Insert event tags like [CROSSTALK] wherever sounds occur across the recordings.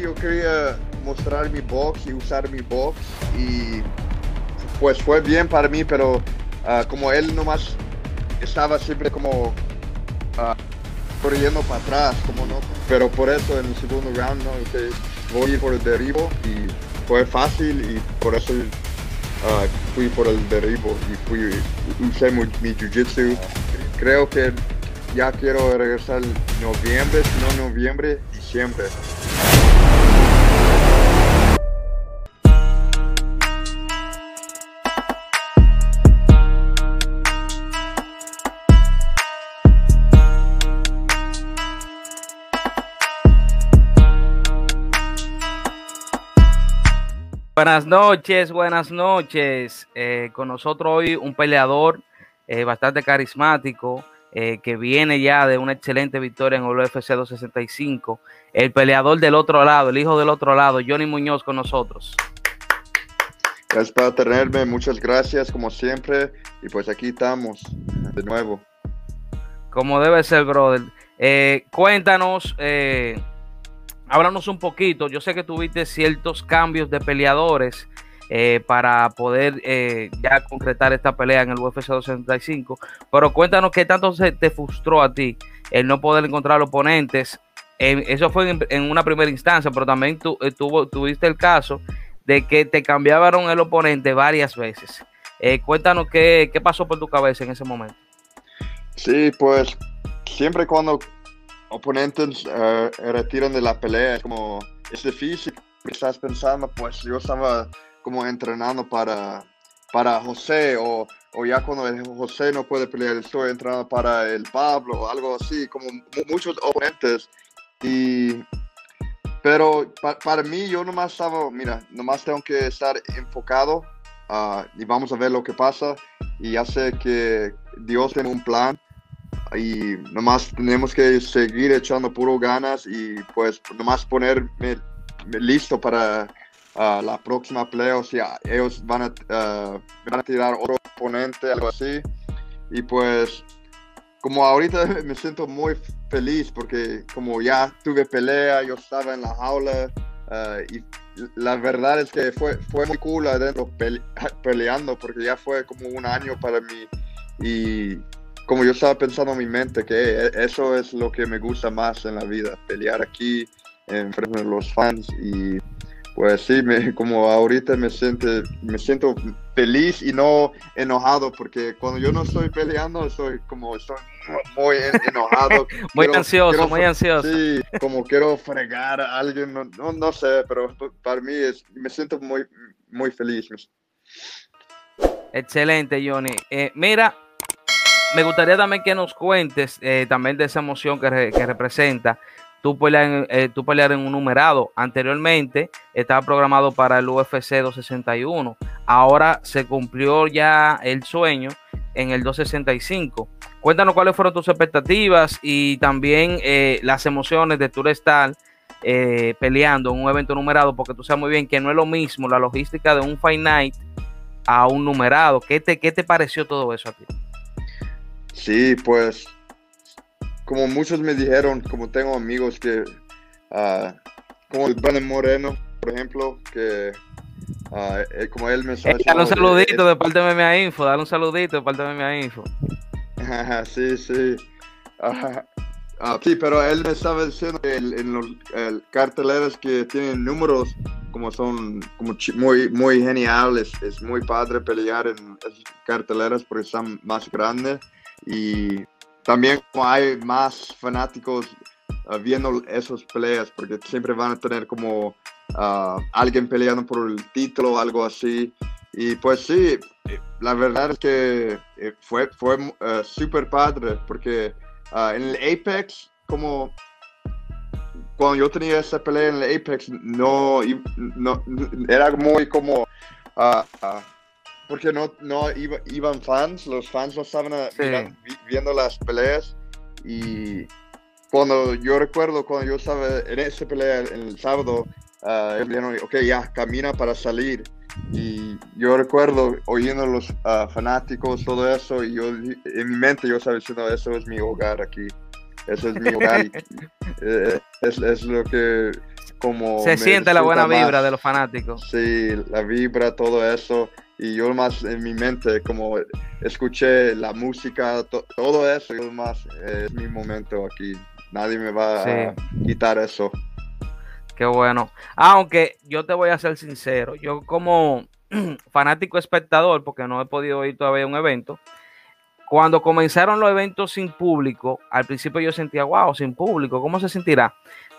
yo quería mostrar mi box y usar mi box y pues fue bien para mí, pero ah, como él nomás estaba siempre como ah, corriendo para atrás, como no, pero por eso en el segundo round no, voy por el derribo y fue fácil y por eso ah, fui por el derribo y fui, usé mi, mi jiu-jitsu. Creo que ya quiero regresar en noviembre, no noviembre, diciembre. Buenas noches, buenas noches. Eh, con nosotros hoy un peleador eh, bastante carismático eh, que viene ya de una excelente victoria en el UFC 265. El peleador del otro lado, el hijo del otro lado, Johnny Muñoz con nosotros. Gracias por tenerme, muchas gracias como siempre. Y pues aquí estamos de nuevo. Como debe ser, brother. cuéntanos háblanos un poquito. Yo sé que tuviste ciertos cambios de peleadores eh, para poder eh, ya concretar esta pelea en el UFC 265, pero cuéntanos qué tanto se te frustró a ti el no poder encontrar oponentes. eso fue en, una primera instancia, pero también eh, tuviste el caso de que te cambiaron el oponente varias veces. cuéntanos qué, qué pasó por tu cabeza en ese momento. Sí, pues siempre cuando oponentes uh, retiran de la pelea, como, es difícil, estás pensando, pues yo estaba como entrenando para, para José o, o ya cuando José no puede pelear, estoy entrenando para el Pablo o algo así, como muchos oponentes. Y, pero para mí yo nomás estaba, mira, nomás tengo que estar enfocado uh, y vamos a ver lo que pasa. Y ya sé que Dios tiene un plan y nomás tenemos que seguir echando puro ganas y pues nomás ponerme listo para uh, la próxima play, o sea, ellos van a, uh, van a tirar otro oponente, algo así. Y pues como ahorita [LAUGHS] me siento muy feliz porque como ya tuve pelea, yo estaba en la jaula uh, y la verdad es que fue, fue muy cool adentro [LAUGHS] peleando porque ya fue como un año para mí y como yo estaba pensando en mi mente, que e, eso es lo que me gusta más en la vida, pelear aquí en frente de los fans y pues sí, me, [LAUGHS] como ahorita me siento, me siento feliz y no enojado porque cuando yo no estoy peleando estoy como estoy muy enojado. [LAUGHS] muy ansioso, muy ansioso. Sí, como quiero fregar a alguien, no, no, sé, pero para mí es, me siento muy, muy feliz. Excelente, Johnny. Eh, mira, me gustaría también que nos cuentes eh, también de esa emoción que, representa tú pelear, eh, pelear en un numerado. Anteriormente estaba programado para el UFC 261. Ahora se cumplió ya el sueño en el 265. Cuéntanos cuáles fueron tus expectativas y también eh, las emociones de tu estar peleando en un evento numerado, porque tú sabes muy bien que no es lo mismo la logística de un Fight Night a un numerado. ¿Qué te, qué te pareció todo eso a ti? Sí, pues como muchos me dijeron, como tengo amigos que, uh, como el Brandon Moreno, por ejemplo, que uh, como él me sabe. dale un saludito de, parte de mi Info, dale un saludito de parte de mi Info. sí, sí. Uh, sí, pero él me estaba diciendo que en los carteleros que tienen números como son como muy muy geniales, es muy padre pelear en esas carteleras porque están más grandes y también hay más fanáticos uh, viendo esos peleas porque siempre van a tener como uh, alguien peleando por el título o algo así. Y pues sí la verdad es que eh, fue fue uh, súper padre porque en el Apex como cuando yo tenía esa pelea en el Apex no, no era muy como porque no, no iban fans, los fans no estaban eh, viendo las peleas y cuando yo recuerdo cuando yo estaba en esa pelea el sábado, uh, dijeron, ok, ya, camina para salir. Y yo recuerdo oyendo a los ah, fanáticos, todo eso, y yo en mi mente yo estaba diciendo, eso es mi hogar aquí, eso es mi hogar. [LAUGHS] Eh, es, es, lo que como... Se siente la buena vibra de los fanáticos. Sí, la vibra, todo eso. Y yo más en mi mente, como escuché la música, todo eso, yo más es mi momento aquí. Nadie me va a quitar eso. Qué bueno. Aunque yo te voy a ser sincero, yo como [CLEARS THROAT] fanático espectador, porque no he podido ir todavía a un evento, cuando comenzaron los eventos sin público, al principio yo sentía, wow, sin público, ¿cómo se sentirá?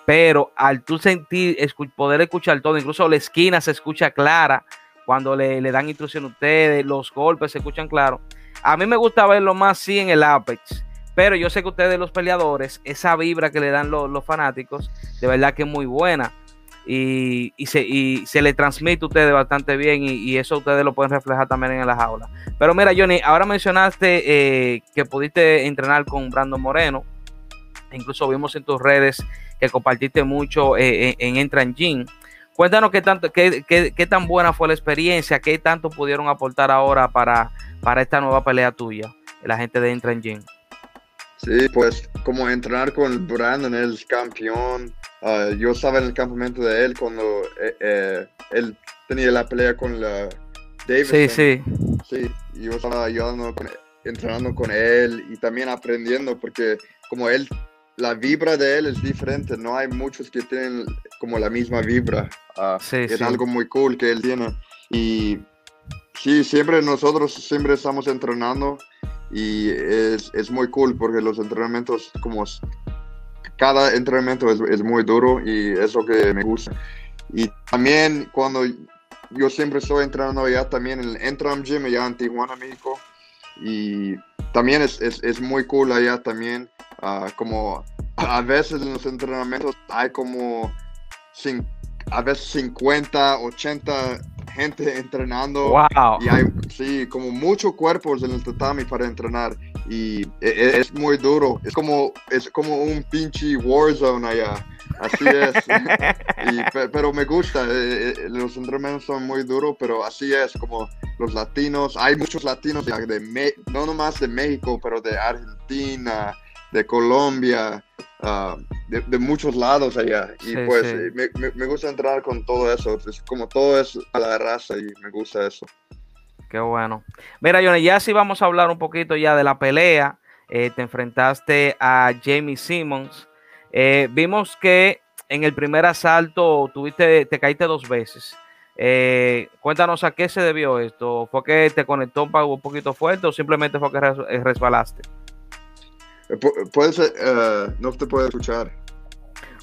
Pero al tú sentir, poder escuchar todo, incluso la esquina se escucha clara, cuando le, dan instrucción a ustedes, los golpes se escuchan claro. A mí me gusta verlo más sí en el Apex, pero yo sé que ustedes los peleadores, esa vibra que le dan los, los fanáticos, de verdad que es muy buena y, se, se le transmite a ustedes bastante bien y, eso ustedes lo pueden reflejar también en las aulas. Pero mira, Johnny, ahora mencionaste eh, que pudiste entrenar con Brandon Moreno. Incluso vimos en tus redes que compartiste mucho eh, en Entran Gym. Cuéntanos qué, tanto, qué, qué, tan buena fue la experiencia, qué tanto pudieron aportar ahora para, para esta nueva pelea tuya, la gente de Entran Gym. Sí, pues como entrenar con Brandon, el campeón, Ah, yo estaba en el campamento de él cuando eh, eh, él tenía la pelea con la Davidson. Sí, sí. Sí, yo estaba ayudando entrenando con él y también aprendiendo porque como él, la vibra de él es diferente, no hay muchos que tienen como la misma vibra. Uh, es algo muy cool que él tiene. Y sí, siempre nosotros siempre estamos entrenando y es, es muy cool porque los entrenamientos como cada entrenamiento es, muy duro y es lo que me gusta. Y también cuando yo siempre estoy entrenando allá también en el Entram Gym allá en Tijuana, México. Y también es, es, muy cool allá también. Ah, como a veces en los entrenamientos hay como a veces 50, 80 gente [LAUGHS] entrenando. Wow. Y hay, sí, como muchos cuerpos en el tatami para entrenar. Y e, e, es, muy duro. Es como, es como un pinche Warzone allá. Así es. [LAUGHS] pero me gusta. Eh, eh, los entrenamientos son muy duros, pero así es. Como los latinos. Hay muchos latinos, de, no nomás de México, pero de Argentina, de Colombia. Ah, de, muchos lados allá. Y pues Me, gusta entrar con todo eso. Es como todo es a la raza y me gusta eso. Qué bueno. Mira, Johnny, ya sí vamos a hablar un poquito ya de la pelea. Eh, te enfrentaste a Jamie Simmons. Eh, vimos que en el primer asalto tuviste, te caíste dos veces. Eh, cuéntanos a qué se debió esto. ¿Fue que te conectó un poquito fuerte o simplemente fue que resbalaste? Puede ser, no te puedo escuchar.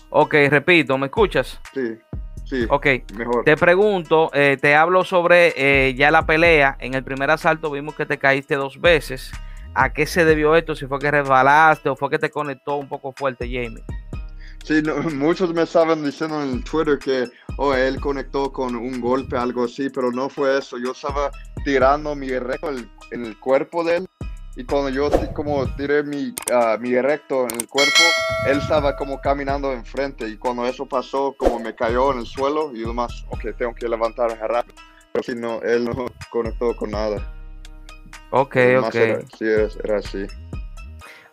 Ok, repito, ¿me escuchas? Sí. Sí, ok, mejor. Te pregunto, eh, te hablo sobre eh, ya la pelea. En el primer asalto vimos que te caíste dos veces. ¿A qué se debió esto? Si fue que resbalaste o fue que te conectó un poco fuerte, Jamie. Sí, [LAUGHS] muchos me estaban diciendo en Twitter que oh, él conectó con un golpe, algo así, pero no fue eso. Yo estaba tirando mi récord en el cuerpo de él y cuando yo como tiré mi, uh, mi recto en el cuerpo, él estaba como caminando enfrente y cuando eso pasó, como me cayó en el suelo y demás, ok, tengo que levantar rápido. Pero si no, él no conectó con nada. Ok, ok. sí, era así.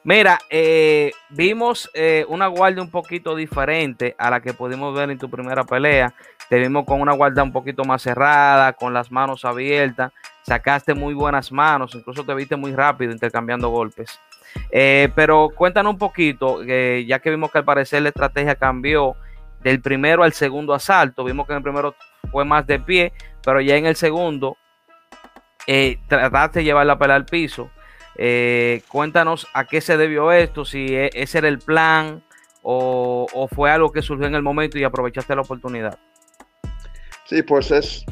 Mira, eh, vimos eh, una guardia un poquito diferente a la que pudimos ver en tu primera pelea. Te vimos con una guardia un poquito más cerrada, con las manos abiertas. Sacaste muy buenas manos, incluso te viste muy rápido intercambiando golpes. Eh, pero cuéntanos un poquito, ya que vimos que al parecer la estrategia cambió del primero al segundo asalto. Vimos que en el primero fue más de pie, pero ya en el segundo trataste de llevar la pelea al piso. Eh, cuéntanos a qué se debió esto, si e, ese era el plan o, fue algo que surgió en el momento y aprovechaste la oportunidad. Sí, pues es,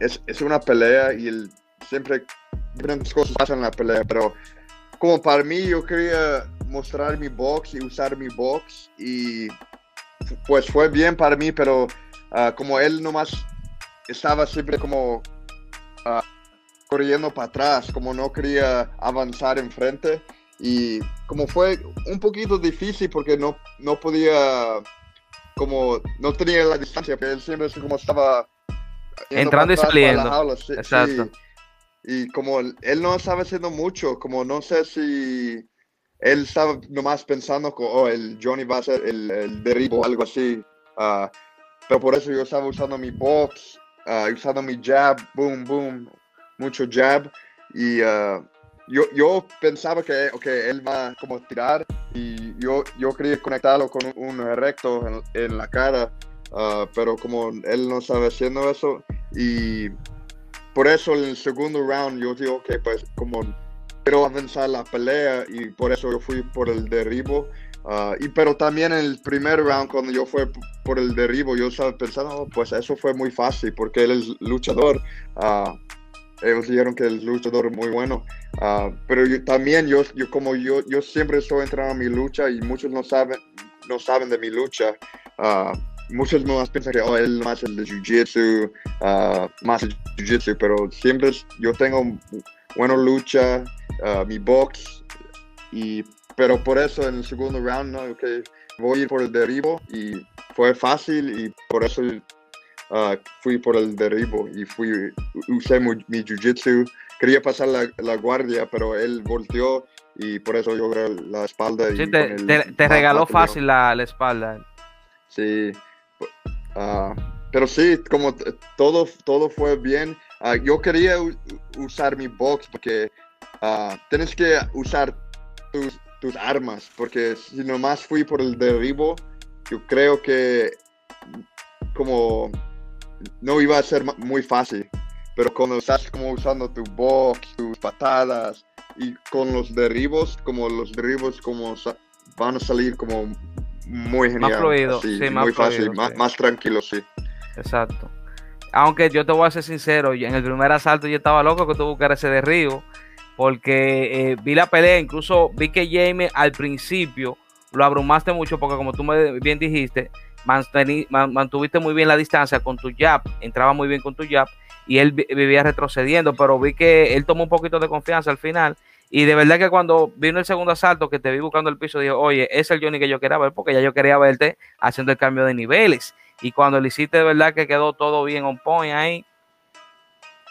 es, una pelea y el, siempre diferentes cosas pasan en la pelea, pero como para mí yo quería mostrar mi box y usar mi box y pues fue bien para mí, pero ah, como él nomás estaba siempre como... Uh, corriendo para atrás, como no quería avanzar enfrente. Y como fue un poquito difícil porque no, no podía, como no tenía la distancia, porque él siempre como estaba entrando y saliendo. Exacto. Y como él no estaba haciendo mucho, como no sé si él estaba nomás pensando que oh, el Johnny va a ser el, el derribo o algo así. Uh, pero por eso yo estaba usando mi box, uh, usando mi jab, boom, boom, mucho jab. Y uh, yo, yo pensaba que okay, él va como tirar y yo, yo quería conectarlo con un, recto en, la cara, pero como él no estaba haciendo eso y por eso en el segundo round yo digo que pues como quiero avanzar la pelea y por eso yo fui por el derribo. Uh, y pero también en el primer round cuando yo fui por el derribo yo estaba pensando oh, pues eso fue muy fácil porque él es luchador uh, ellos dijeron que el luchador muy bueno uh, pero yo, también yo, yo como yo yo siempre estoy entrando en mi lucha y muchos no saben no saben de mi lucha muchos más piensan que oh, él más el de jiu-jitsu más el jiu-jitsu pero siempre yo tengo buena lucha mi box y pero por eso en el segundo round, ¿no? Okay, voy a ir por el derribo y fue fácil y por eso uh, fui por el derribo y fui, usé mi, jiu-jitsu. Quería pasar la, la, guardia, pero él volteó y por eso yo la espalda. Sí, te, te, regaló fácil la, la, espalda. Sí, uh, pero sí, como todo, todo fue bien. Uh, yo quería usar mi box porque tienes que usar tus tus armas, porque si nomás fui por el derribo, yo creo que como no iba a ser muy fácil, pero cuando estás como usando tu box, tus patadas y con los derribos, como los derribos como van a salir como muy genial. Más fluido, sí, muy fácil, más, más tranquilo, sí. Exacto. Aunque yo te voy a ser sincero, en el primer asalto yo estaba loco que tú buscaras ese derribo porque eh, vi la pelea, incluso vi que Jamie al principio lo abrumaste mucho porque como tú me bien dijiste, mantuviste muy bien la distancia con tu jab, entraba muy bien con tu jab y él vivía retrocediendo, pero vi que él tomó un poquito de confianza al final y de verdad que cuando vino el segundo asalto que te vi buscando el piso, dije, oye, es el Johnny que yo quería ver porque ya yo quería verte haciendo el cambio de niveles y cuando le hiciste de verdad que quedó todo bien on point ahí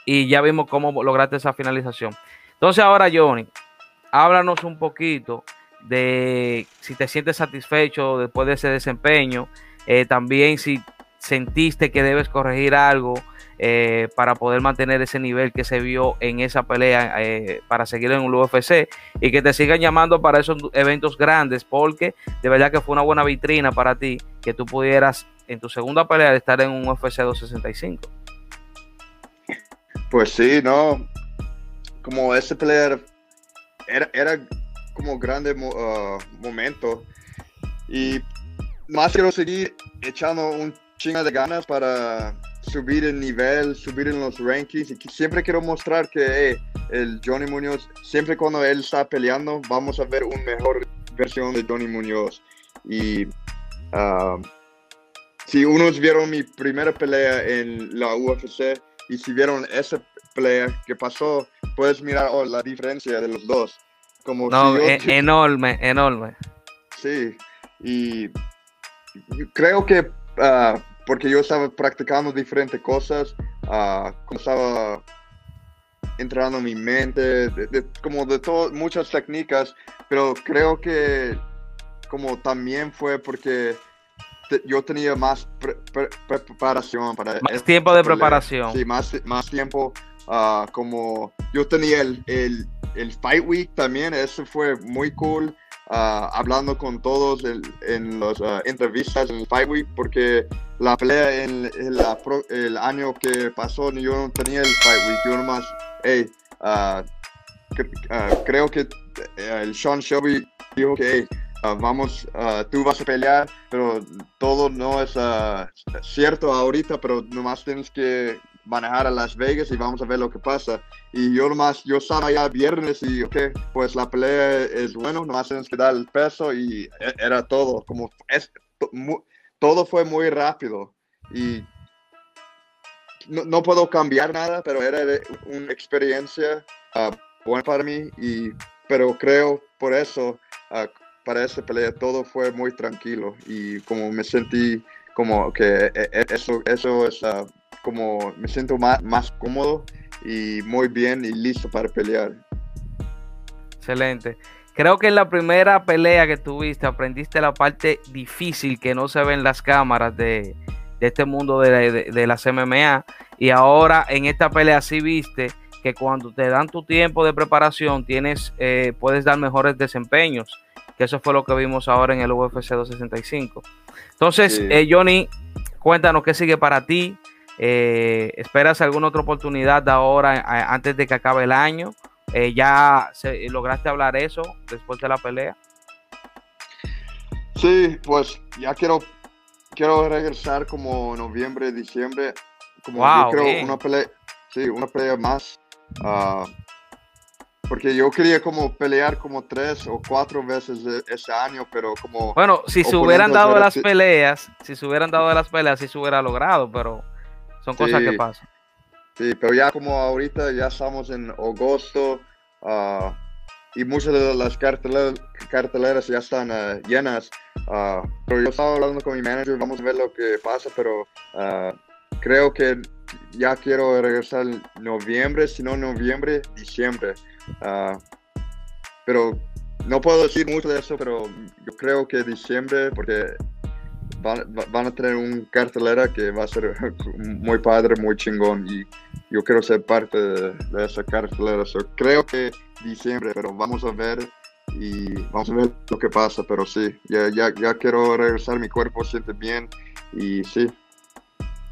y ya vimos cómo lograste esa finalización. Entonces ahora, Johnny, háblanos un poquito de si te sientes satisfecho después de ese desempeño, eh, también si sentiste que debes corregir algo eh, para poder mantener ese nivel que se vio en esa pelea eh, para seguir en un UFC y que te sigan llamando para esos eventos grandes porque de verdad que fue una buena vitrina para ti que tú pudieras en tu segunda pelea estar en un UFC 265. Pues sí, no, como ese player era, era como grande uh, momento y más quiero seguir echando un chingo de ganas para subir el nivel, subir en los rankings y siempre quiero mostrar que el Johnny Muñoz, siempre cuando él está peleando, vamos a ver una mejor versión de Johnny Muñoz. Y uh, si unos vieron mi primera pelea en la UFC y si vieron esa pelea que pasó, puedes mirar oh, la diferencia de los dos. Como no, e-, enorme, enorme. Sí, y creo que ah, porque yo estaba practicando diferentes cosas, uh, como estaba entrando en mi mente, como de todo, muchas técnicas, pero creo que como también fue porque yo tenía más preparación para... Más tiempo de preparación. Sí, más, más tiempo Ah, como yo tenía el, el, el, Fight Week también, eso fue muy cool. Uh, hablando con todos en las uh, entrevistas en el Fight Week, porque la pelea en, la el año que pasó, yo no tenía el Fight Week, yo nomás, hey, creo que eh, el Sean Shelby dijo que, hey, vamos, tú vas a pelear, pero todo no es cierto ahorita, pero nomás tienes que manejar a Las Vegas y vamos a ver lo que pasa. Y yo nomás, yo estaba ya viernes y, ok, pues la pelea es bueno, nomás tienes que dar el peso y e, era todo, como es, todo fue muy rápido y no, no, puedo cambiar nada, pero era una experiencia uh, buena para mí y, pero creo por eso, uh, para esa pelea todo fue muy tranquilo y como me sentí como que e, e, eso, eso es uh, como me siento más, más cómodo y muy bien y listo para pelear. Excelente. Creo que en la primera pelea que tuviste aprendiste la parte difícil que no se ve en las cámaras de, de este mundo de, de, las MMA. Y ahora en esta pelea sí viste que cuando te dan tu tiempo de preparación tienes, eh, puedes dar mejores desempeños, que eso fue lo que vimos ahora en el UFC 265. Entonces, eh, Johnny, cuéntanos qué sigue para ti. Eh, ¿Esperas alguna otra oportunidad de ahora antes de que acabe el año? ¿Ya lograste hablar eso después de la pelea? Sí, pues ya quiero quiero regresar como noviembre, diciembre. Como yo creo una pelea, sí, una pelea más. Ah, porque yo quería como pelear como tres o cuatro veces ese año, pero como... Bueno, si se hubieran dado las peleas, si se hubieran dado las peleas, sí se hubiera logrado, pero son cosas que pasan. Sí, pero ya como ahorita ya estamos en agosto uh, y muchas de las carteleras, carteleras ya están uh, llenas. Uh, pero yo estaba hablando con mi manager, vamos a ver lo que pasa, pero creo que ya quiero regresar en noviembre, si no noviembre, diciembre. Pero no puedo decir mucho de eso, pero yo creo que diciembre, porque van, a tener un cartelera que va a ser [LAUGHS] muy padre, muy chingón y yo quiero ser parte de, esa cartelera. creo que diciembre, pero vamos a ver y vamos a ver lo que pasa, pero sí, ya, ya, ya quiero regresar, mi cuerpo siente bien y sí.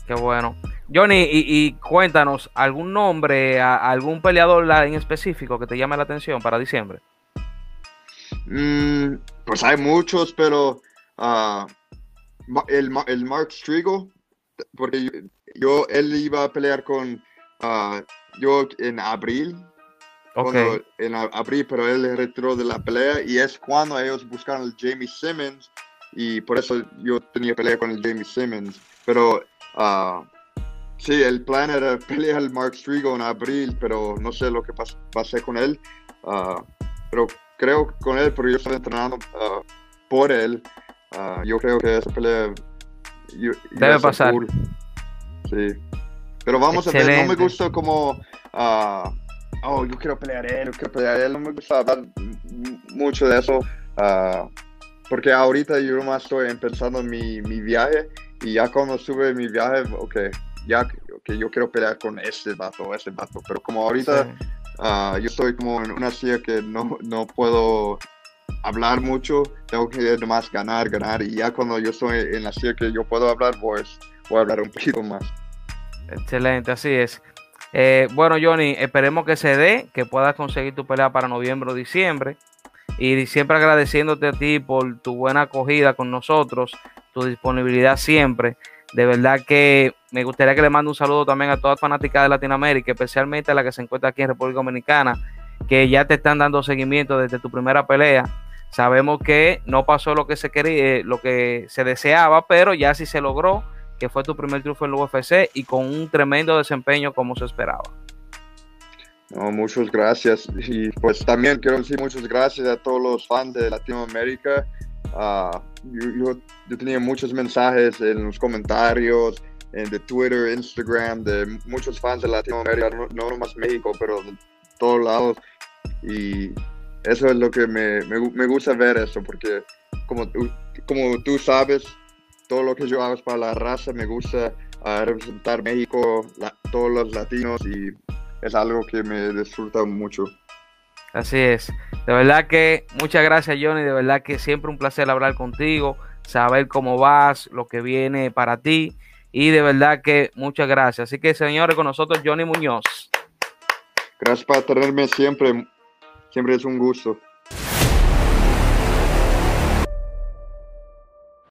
Qué bueno. Johnny, y, cuéntanos, ¿algún nombre, algún peleador en específico que te llame la atención para diciembre? Mm, pues hay muchos, pero uh, el, el, Mark Strigo, porque yo, él iba a pelear con uh, yo en abril, okay. en abril, pero él le retiró de la pelea y es cuando ellos buscaron al Jamie Simmons y por eso yo tenía pelea con el Jamie Simmons, pero uh, Sí, el plan era [LAUGHS] pelear al Mark Strigo en abril, pero no sé lo que pasé con él. Ah, pero creo con él, porque yo estoy entrenando ah, por él, ah, yo creo que esa pelea debe pasar. Sí. Pero vamos a ver, no me gusta como, oh, yo quiero pelear él, yo quiero pelear él, no me gusta hablar mucho de eso, porque ahorita yo más estoy empezando mi, mi viaje y ya cuando sube mi viaje, ok, ya que yo quiero pelear con este vato o ese vato, pero como ahorita ah, yo estoy como en una silla que no, no puedo hablar mucho, tengo que nomás ganar, ganar, y ya cuando yo estoy en la silla que yo puedo hablar, pues voy a hablar un poquito más. Excelente, así es. Eh, bueno, Johnny, esperemos que se dé, que puedas conseguir tu pelea para noviembre o diciembre. Y siempre agradeciéndote a ti por tu buena acogida con nosotros, tu disponibilidad siempre. De verdad que me gustaría que le mande un saludo también a todas las fanáticas de Latinoamérica, especialmente a la que se encuentra aquí en República Dominicana, que ya te están dando seguimiento desde tu primera pelea. Sabemos que no pasó lo que se quería, eh, lo que se deseaba, pero ya sí se logró, que fue tu primer triunfo en el UFC y con un tremendo desempeño como se esperaba. muchas gracias. Y pues también quiero decir muchas gracias a todos los fans de Latinoamérica Ah, yo, tenía muchos mensajes en los comentarios, en de Twitter, Instagram, de muchos fans de Latinoamérica, no, no nomás México, pero de todos lados. Y eso es lo que me, me, gusta ver eso, porque como, como tú sabes, todo lo que yo hago es para la raza, me gusta uh, representar México, todos los latinos y es algo que me disfruta mucho. Así es. De verdad que muchas gracias, Johnny. De verdad que siempre un placer hablar contigo, saber cómo vas, lo que viene para ti. Y de verdad que muchas gracias. Así que, señores, con nosotros Johnny Muñoz. Gracias por tenerme siempre. Siempre es un gusto.